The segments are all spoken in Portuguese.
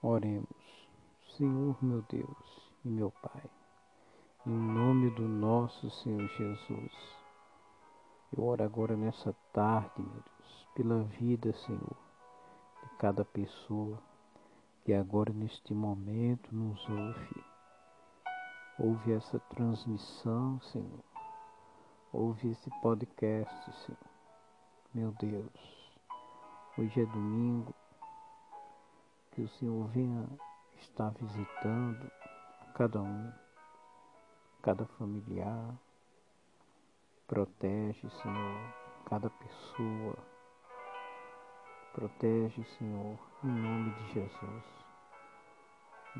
Oremos. Senhor meu Deus e meu Pai, em nome do nosso Senhor Jesus, eu oro agora nessa tarde, meu Deus, pela vida, Senhor, de cada pessoa que agora neste momento nos ouve. Ouve essa transmissão, Senhor. Ouve esse podcast, Senhor. Meu Deus, hoje é domingo, que o Senhor venha estar visitando cada um, cada familiar. Protege, Senhor, cada pessoa. Protege, Senhor, em nome de Jesus.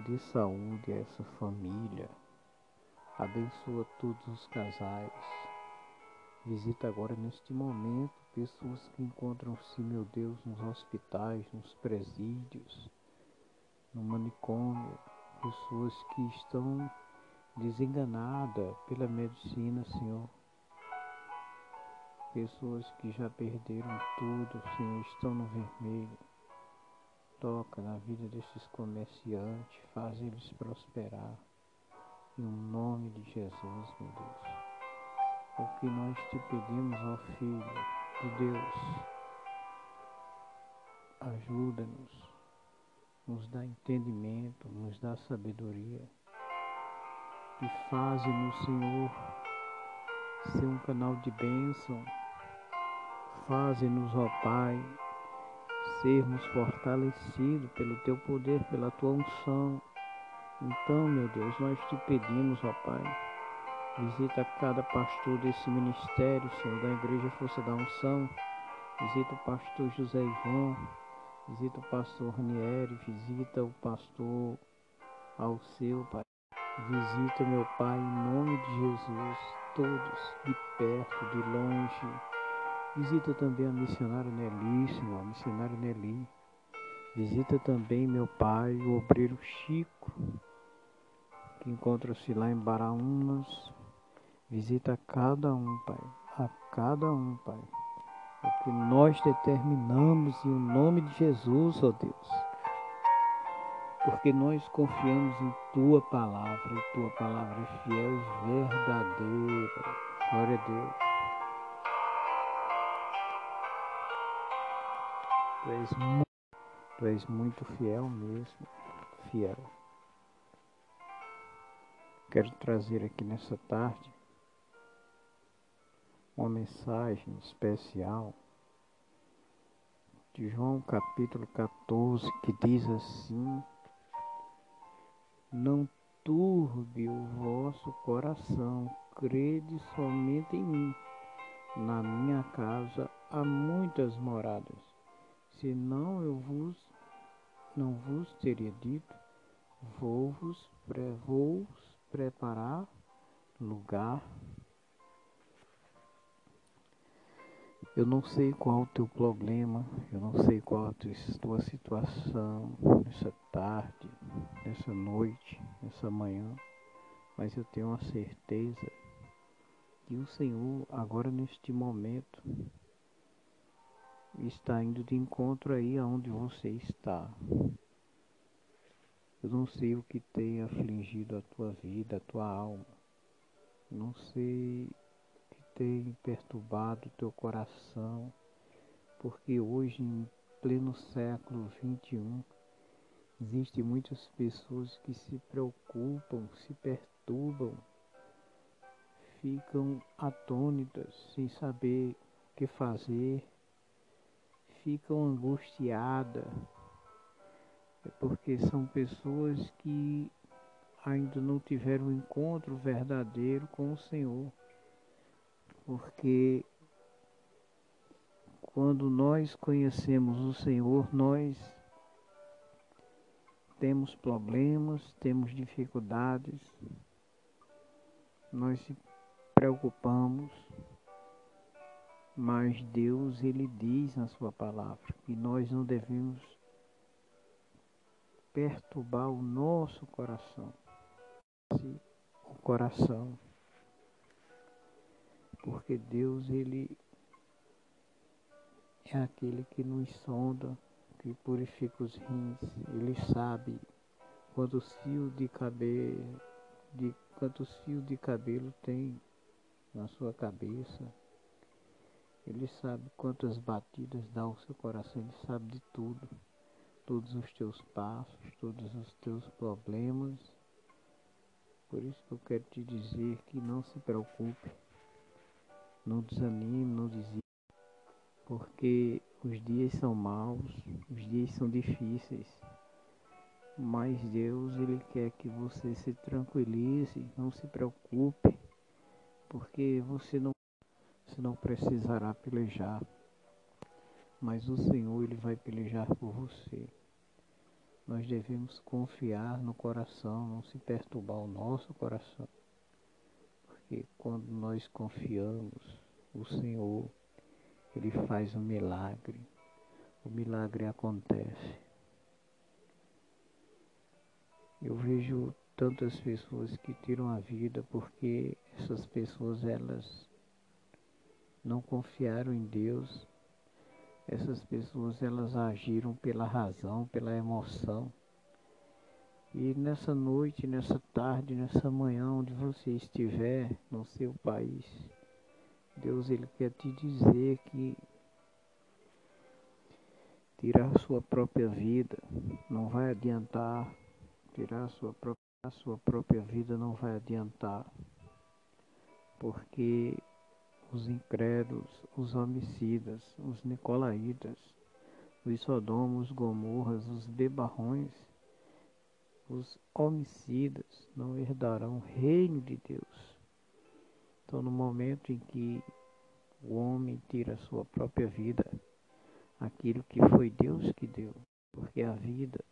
Dê saúde a essa família. Abençoa todos os casais. Visita agora neste momento pessoas que encontram-se, meu Deus, nos hospitais, nos presídios no manicômio, pessoas que estão desenganadas pela medicina, Senhor. Pessoas que já perderam tudo, Senhor, estão no vermelho. Toca na vida desses comerciantes, faz eles prosperar. Em nome de Jesus, meu Deus. O que nós te pedimos, ó Filho de Deus, ajuda-nos nos dá entendimento, nos dá sabedoria. E faze-nos, Senhor, ser um canal de bênção. Faze-nos, ó Pai, sermos fortalecidos pelo Teu poder, pela Tua unção. Então, meu Deus, nós te pedimos, ó Pai, visita cada pastor desse ministério, Senhor, da Igreja Força da Unção. Visita o pastor José Ivan, Visita o pastor Ranieri, visita o pastor Alceu, Pai. Visita, meu Pai, em nome de Jesus, todos, de perto, de longe. Visita também a missionária Nelly, Senhor, a missionária Nelly. Visita também, meu Pai, o obreiro Chico, que encontra-se lá em Baraunas. Visita cada um, Pai, a cada um, Pai que nós determinamos em nome de Jesus, ó Deus. Porque nós confiamos em Tua palavra, e Tua palavra é fiel e verdadeira. Glória a Deus. Tu és, muito, tu és muito fiel mesmo, fiel. Quero trazer aqui nessa tarde uma mensagem especial de João capítulo 14 que diz assim: Não turbe o vosso coração, crede somente em mim. Na minha casa há muitas moradas. Senão eu vos não vos teria dito, vou vos vou preparar lugar Eu não sei qual o teu problema, eu não sei qual a tua situação nessa tarde, nessa noite, nessa manhã, mas eu tenho a certeza que o Senhor, agora neste momento, está indo de encontro aí aonde você está. Eu não sei o que tem afligido a tua vida, a tua alma. Não sei tem perturbado teu coração, porque hoje, em pleno século XXI, existem muitas pessoas que se preocupam, se perturbam, ficam atônitas, sem saber o que fazer, ficam angustiadas, é porque são pessoas que ainda não tiveram um encontro verdadeiro com o Senhor porque quando nós conhecemos o Senhor, nós temos problemas, temos dificuldades, nós se preocupamos, mas Deus ele diz na sua palavra que nós não devemos perturbar o nosso coração. O coração porque Deus ele é aquele que nos sonda, que purifica os rins, Ele sabe quantos fios de cabelo, de quantos fios de cabelo tem na sua cabeça. Ele sabe quantas batidas dá o seu coração, ele sabe de tudo, todos os teus passos, todos os teus problemas. Por isso que eu quero te dizer que não se preocupe, não desanime, não desista, porque os dias são maus, os dias são difíceis. Mas Deus, Ele quer que você se tranquilize, não se preocupe, porque você não você não precisará pelejar, mas o Senhor ele vai pelejar por você. Nós devemos confiar no coração, não se perturbar o nosso coração. Porque quando nós confiamos, o Senhor, ele faz um milagre. O milagre acontece. Eu vejo tantas pessoas que tiram a vida porque essas pessoas elas não confiaram em Deus. Essas pessoas elas agiram pela razão, pela emoção. E nessa noite, nessa tarde, nessa manhã, onde você estiver no seu país, Deus ele quer te dizer que tirar sua própria vida não vai adiantar, tirar sua própria, a sua própria vida não vai adiantar, porque os incrédulos, os homicidas, os nicolaítas, os sodomos, os gomorras, os bebarrões, os homicidas não herdarão o reino de Deus. Então, no momento em que o homem tira a sua própria vida, aquilo que foi Deus que deu, porque a vida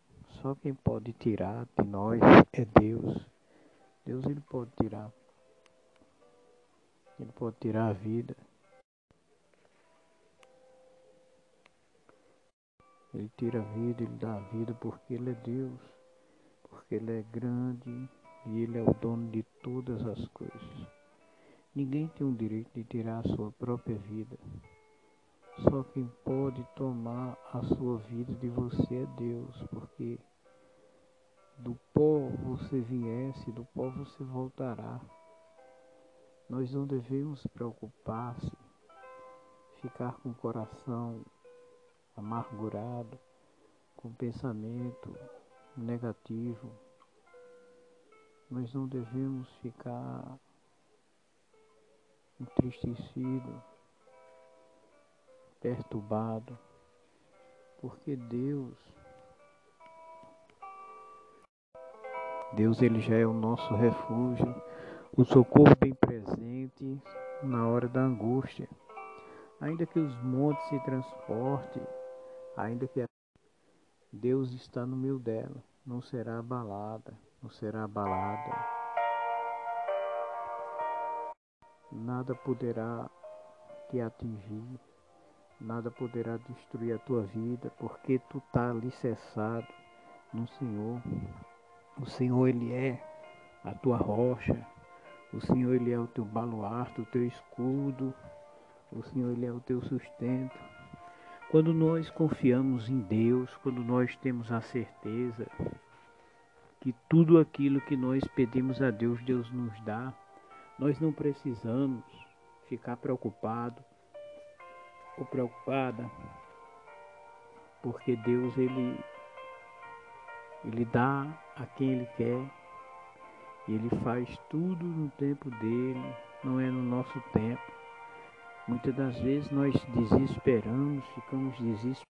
só quem pode tirar de nós é Deus. Deus ele pode tirar. Ele pode tirar a vida. Ele tira a vida, ele dá a vida porque ele é Deus, porque ele é grande e ele é o dono de todas as coisas. Ninguém tem o direito de tirar a sua própria vida. Só quem pode tomar a sua vida de você é Deus, porque do pó você viesse, do pó você voltará. Nós não devemos preocupar-se, ficar com o coração amargurado, com pensamento negativo. Nós não devemos ficar entristecido, perturbado, porque Deus Deus ele já é o nosso refúgio o socorro bem presente na hora da angústia. Ainda que os montes se transportem, ainda que Deus está no meio dela, não será abalada, não será abalada. Nada poderá te atingir, nada poderá destruir a tua vida, porque tu está alicerçado no Senhor. O Senhor, Ele é a tua rocha, o Senhor, Ele é o teu baluarte, o teu escudo. O Senhor, Ele é o teu sustento. Quando nós confiamos em Deus, quando nós temos a certeza que tudo aquilo que nós pedimos a Deus, Deus nos dá, nós não precisamos ficar preocupado ou preocupada, porque Deus ele ele dá a quem ele quer e Ele faz tudo no tempo dele, não é no nosso tempo. Muitas das vezes nós desesperamos, ficamos desesperados,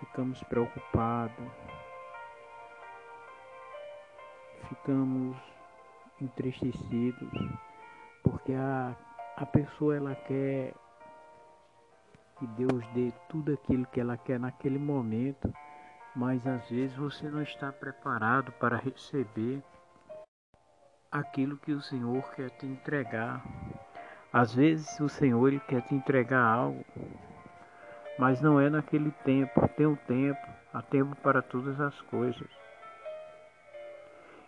ficamos preocupados, ficamos entristecidos, porque a, a pessoa ela quer que Deus dê tudo aquilo que ela quer naquele momento, mas às vezes você não está preparado para receber aquilo que o Senhor quer te entregar. Às vezes o Senhor ele quer te entregar algo, mas não é naquele tempo. Tem um tempo, há tempo para todas as coisas.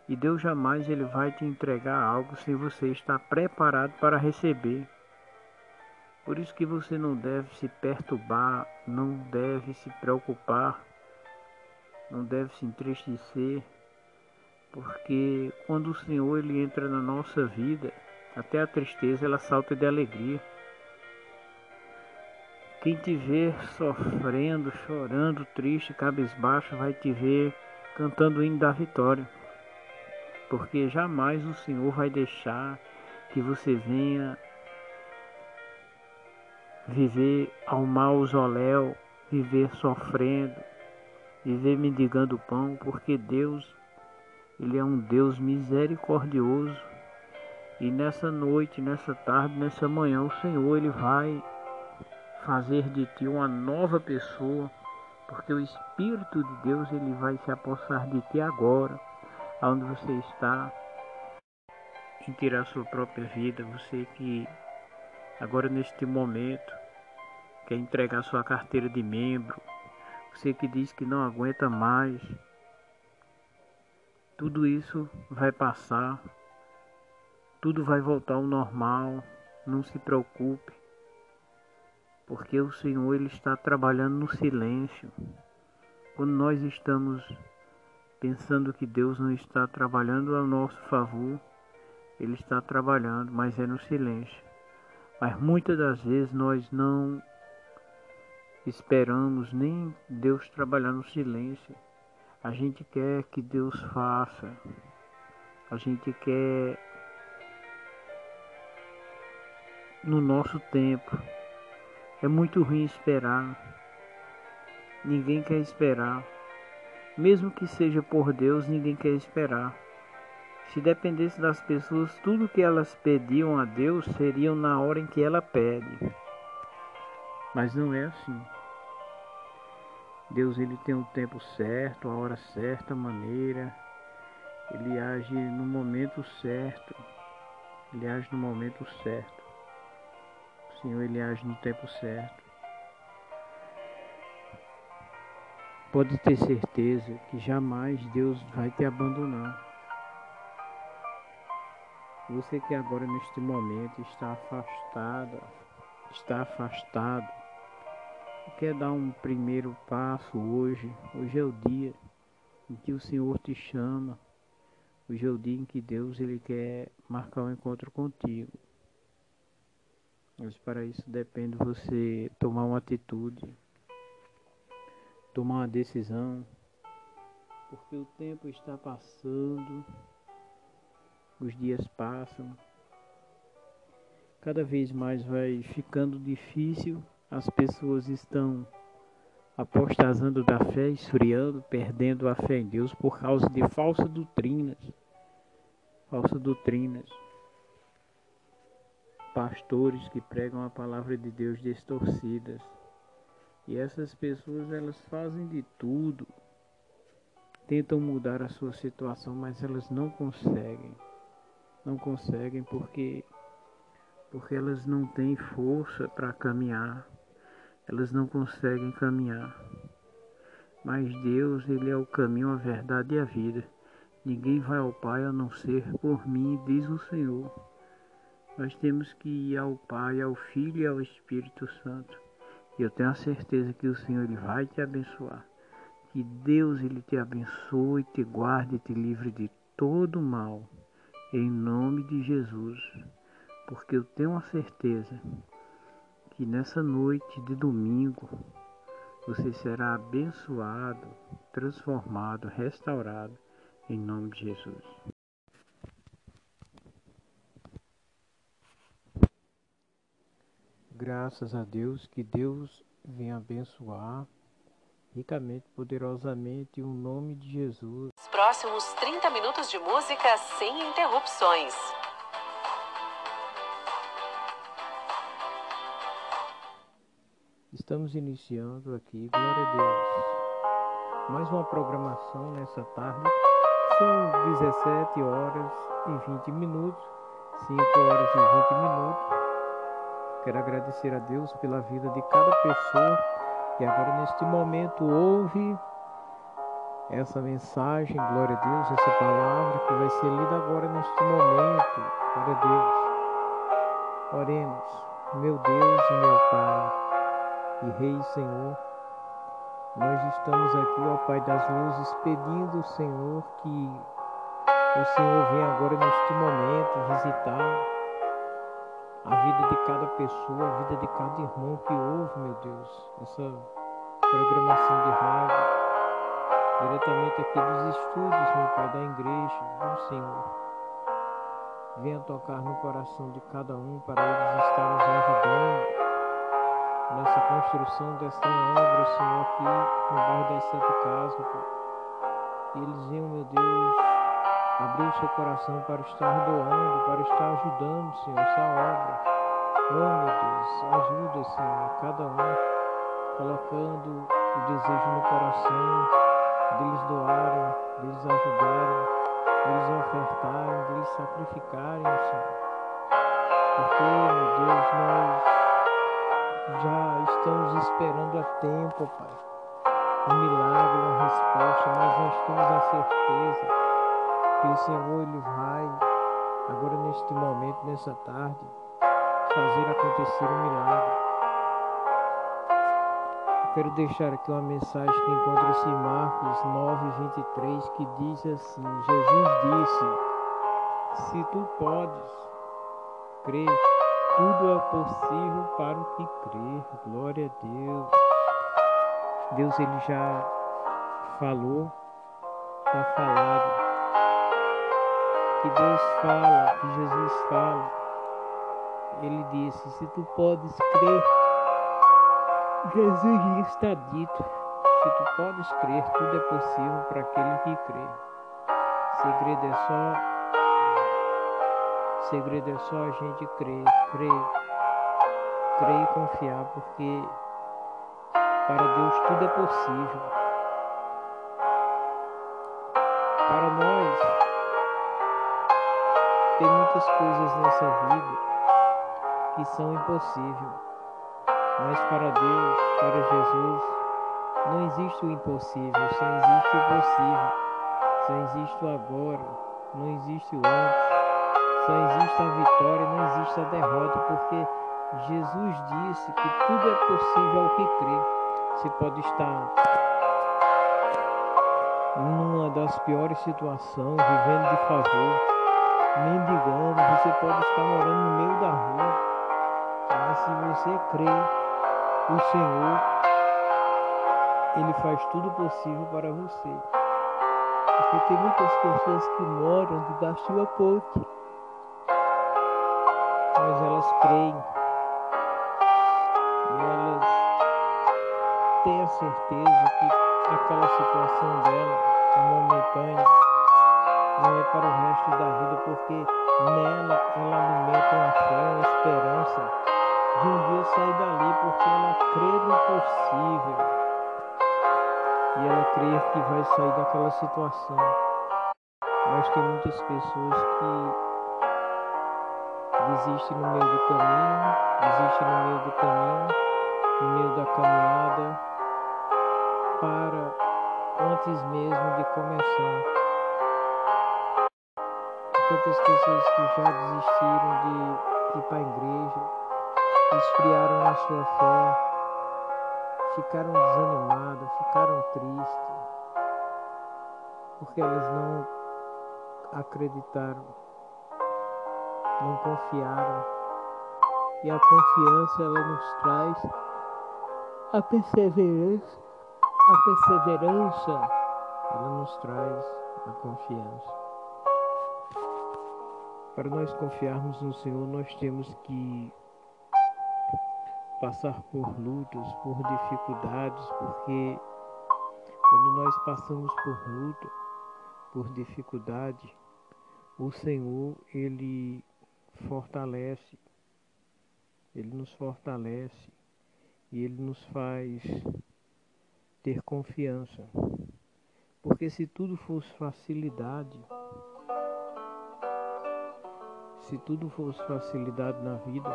E Deus jamais ele vai te entregar algo sem você estar preparado para receber. Por isso que você não deve se perturbar, não deve se preocupar, não deve se entristecer, porque quando o Senhor ele entra na nossa vida, até a tristeza ela salta de alegria. Quem te vê sofrendo, chorando, triste, cabisbaixo, vai te ver cantando o hino da vitória. Porque jamais o Senhor vai deixar que você venha viver ao mausoléu, viver sofrendo, viver mendigando pão, porque Deus, Ele é um Deus misericordioso. E nessa noite, nessa tarde, nessa manhã, o Senhor, Ele vai fazer de ti uma nova pessoa, porque o Espírito de Deus ele vai se apossar de ti agora, onde você está, em tirar sua própria vida, você que agora neste momento quer entregar sua carteira de membro, você que diz que não aguenta mais, tudo isso vai passar, tudo vai voltar ao normal, não se preocupe porque o Senhor ele está trabalhando no silêncio. Quando nós estamos pensando que Deus não está trabalhando ao nosso favor, ele está trabalhando, mas é no silêncio. Mas muitas das vezes nós não esperamos nem Deus trabalhar no silêncio. A gente quer que Deus faça. A gente quer no nosso tempo. É muito ruim esperar. Ninguém quer esperar. Mesmo que seja por Deus, ninguém quer esperar. Se dependesse das pessoas, tudo que elas pediam a Deus seriam na hora em que ela pede. Mas não é assim. Deus ele tem o tempo certo, a hora certa, a maneira. Ele age no momento certo. Ele age no momento certo. Senhor ele age no tempo certo. Pode ter certeza que jamais Deus vai te abandonar. Você que agora neste momento está afastado, está afastado, quer dar um primeiro passo hoje, hoje é o dia em que o Senhor te chama, hoje é o dia em que Deus ele quer marcar um encontro contigo. Mas para isso depende você tomar uma atitude, tomar uma decisão, porque o tempo está passando, os dias passam, cada vez mais vai ficando difícil, as pessoas estão apostasando da fé, esfriando, perdendo a fé em Deus por causa de falsas doutrinas. Falsas doutrinas pastores que pregam a palavra de Deus distorcidas. E essas pessoas elas fazem de tudo, tentam mudar a sua situação, mas elas não conseguem. Não conseguem porque porque elas não têm força para caminhar. Elas não conseguem caminhar. Mas Deus, ele é o caminho, a verdade e a vida. Ninguém vai ao Pai a não ser por mim, diz o Senhor. Nós temos que ir ao Pai, ao Filho e ao Espírito Santo. E eu tenho a certeza que o Senhor ele vai te abençoar. Que Deus ele te abençoe, te guarde e te livre de todo mal. Em nome de Jesus. Porque eu tenho a certeza que nessa noite de domingo você será abençoado, transformado, restaurado. Em nome de Jesus. Graças a Deus, que Deus venha abençoar ricamente, poderosamente, o nome de Jesus. Os próximos 30 minutos de música sem interrupções. Estamos iniciando aqui, glória a Deus. Mais uma programação nessa tarde. São 17 horas e 20 minutos, 5 horas e 20 minutos. Quero agradecer a Deus pela vida de cada pessoa que agora neste momento ouve essa mensagem, glória a Deus, essa palavra que vai ser lida agora neste momento. Glória a Deus. Oremos. Meu Deus e meu Pai, e Rei Senhor, nós estamos aqui, ó Pai das luzes, pedindo, Senhor, que o Senhor venha agora neste momento visitar a vida de cada pessoa, a vida de cada irmão que ouve, meu Deus, essa programação de rádio, diretamente aqui dos estúdios, meu Pai, da igreja, do Senhor. Venha tocar no coração de cada um para eles estarem nos ajudando nessa construção desta obra, Senhor, aqui no bairro das Sete Casas, Pai. E eles venham, meu Deus, abrir seu coração para estar doando, para estar ajudando, Senhor, essa obra. Oh, meu Deus, ajuda, Senhor, cada um, colocando o desejo no coração deles doarem, deles ajudarem eles ofertarem, eles sacrificarem, Senhor. Porque, meu Deus, nós já estamos esperando há tempo, Pai. Um milagre, uma resposta, nós temos a certeza que o Senhor ele vai, agora neste momento, nessa tarde, fazer acontecer um milagre. Quero deixar aqui uma mensagem que encontra-se em Marcos 9, 23, que diz assim: Jesus disse: Se tu podes crer, tudo é possível para o que crer. Glória a Deus. Deus ele já falou, está falado. Que Deus fala, que Jesus fala. Ele disse: Se tu podes crer, Jesus está dito: se tu podes crer, tudo é possível para aquele que crê. Segredo é só. Segredo é só a gente crer, crer, crer e confiar, porque para Deus tudo é possível. Muitas coisas nessa vida que são impossíveis. Mas para Deus, para Jesus, não existe o impossível, só existe o possível. Só existe o agora, não existe o antes. Só existe a vitória, não existe a derrota, porque Jesus disse que tudo é possível ao que crê. Você pode estar numa das piores situações, vivendo de favor, mendigando, você pode estar morando no meio da rua. Mas se você crê o Senhor, Ele faz tudo possível para você. Porque tem muitas pessoas que moram debaixo de uma ponte, mas elas creem e elas têm a certeza que aquela situação dela, momentânea, não é para o resto da vida, porque nela ela alimenta uma fé, uma esperança de um dia sair dali, porque ela crê no possível. E ela crê que vai sair daquela situação. Mas tem muitas pessoas que desistem no meio do caminho, desistem no meio do caminho, no meio da caminhada, para antes mesmo de começar. Quantas pessoas que já desistiram de ir para a igreja, esfriaram na sua fé, ficaram desanimadas, ficaram tristes, porque elas não acreditaram, não confiaram. E a confiança ela nos traz a perseverança, a perseverança ela nos traz a confiança. Para nós confiarmos no Senhor, nós temos que passar por lutas, por dificuldades, porque quando nós passamos por luta, por dificuldade, o Senhor, Ele fortalece, Ele nos fortalece e Ele nos faz ter confiança. Porque se tudo fosse facilidade, se tudo fosse facilidade na vida,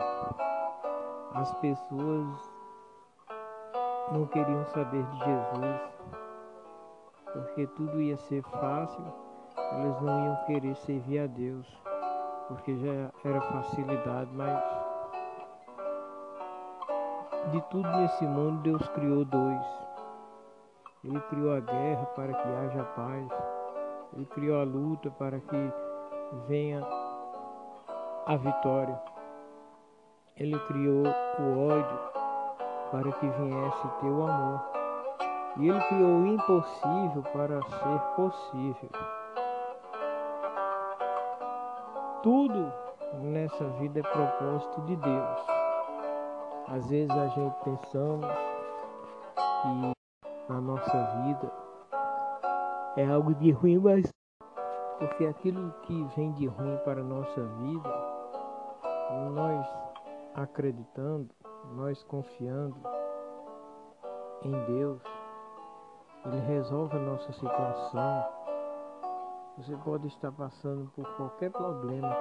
as pessoas não queriam saber de Jesus, porque tudo ia ser fácil, elas não iam querer servir a Deus, porque já era facilidade, mas de tudo nesse mundo, Deus criou dois. Ele criou a guerra para que haja paz. Ele criou a luta para que venha a vitória. Ele criou o ódio para que viesse ter o amor. E ele criou o impossível para ser possível. Tudo nessa vida é propósito de Deus. Às vezes a gente pensamos que a nossa vida é algo de ruim, mas porque aquilo que vem de ruim para a nossa vida, nós acreditando, nós confiando em Deus, Ele resolve a nossa situação. Você pode estar passando por qualquer problema.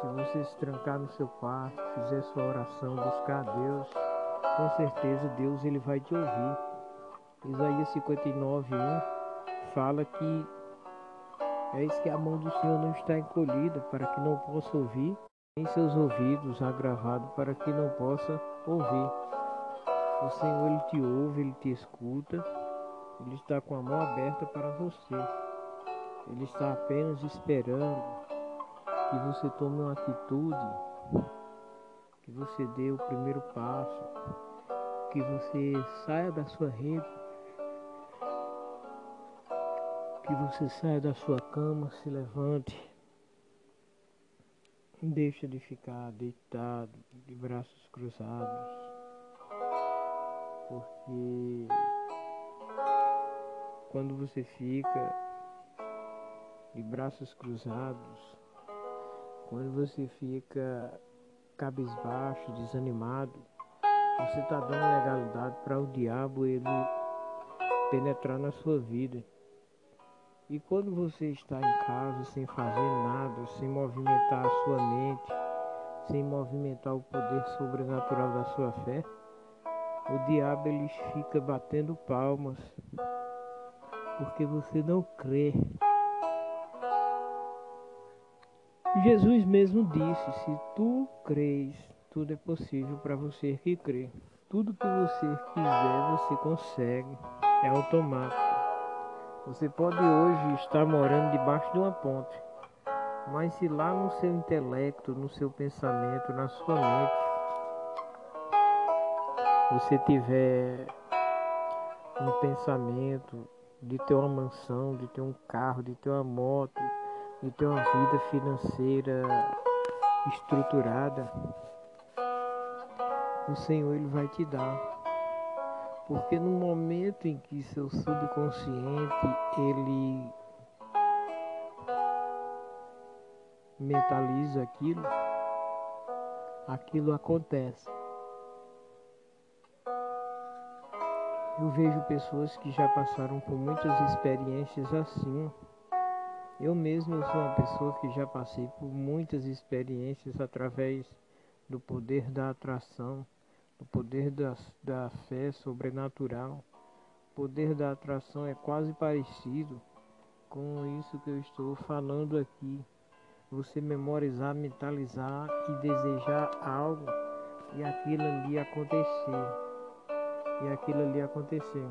Se você se trancar no seu quarto, fizer sua oração, buscar a Deus, com certeza Deus ele vai te ouvir. Isaías 59, 1 fala que Eis que a mão do Senhor não está encolhida para que não possa ouvir, nem seus ouvidos agravados para que não possa ouvir. O Senhor ele te ouve, ele te escuta, ele está com a mão aberta para você. Ele está apenas esperando que você tome uma atitude, que você dê o primeiro passo, que você saia da sua rede que você saia da sua cama, se levante, deixa de ficar deitado, de braços cruzados, porque quando você fica de braços cruzados, quando você fica cabisbaixo, desanimado, você está dando legalidade para o diabo ele penetrar na sua vida. E quando você está em casa sem fazer nada, sem movimentar a sua mente, sem movimentar o poder sobrenatural da sua fé, o diabo ele fica batendo palmas porque você não crê. Jesus mesmo disse: Se tu crês, tudo é possível para você que crê. Tudo que você quiser, você consegue. É automático. Você pode hoje estar morando debaixo de uma ponte, mas se lá no seu intelecto, no seu pensamento, na sua mente, você tiver um pensamento de ter uma mansão, de ter um carro, de ter uma moto, de ter uma vida financeira estruturada, o Senhor ele vai te dar. Porque no momento em que seu subconsciente ele mentaliza aquilo, aquilo acontece. Eu vejo pessoas que já passaram por muitas experiências assim. Eu mesmo sou uma pessoa que já passei por muitas experiências através do poder da atração o poder da, da fé sobrenatural. O poder da atração é quase parecido com isso que eu estou falando aqui. Você memorizar, mentalizar e desejar algo e aquilo ali acontecer. E aquilo ali acontecer.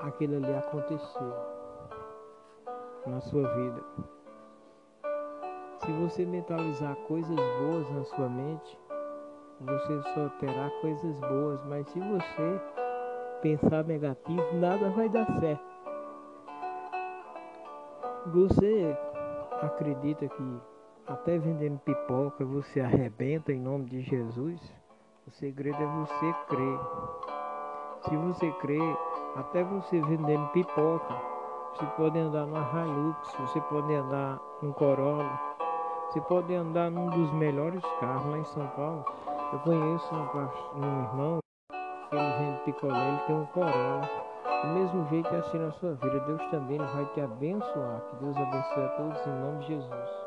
Aquilo ali acontecer na sua vida. Se você mentalizar coisas boas na sua mente, você só terá coisas boas, mas se você pensar negativo, nada vai dar certo. Você acredita que até vendendo pipoca você arrebenta em nome de Jesus? O segredo é você crer. Se você crer, até você vendendo pipoca, você pode andar numa Hilux, você pode andar num Corolla, você pode andar num dos melhores carros lá em São Paulo. Eu conheço um, um irmão, ele vende picolé, ele tem um Corolla. Do mesmo jeito é assim na sua vida. Deus também vai te abençoar. Que Deus abençoe a todos em nome de Jesus.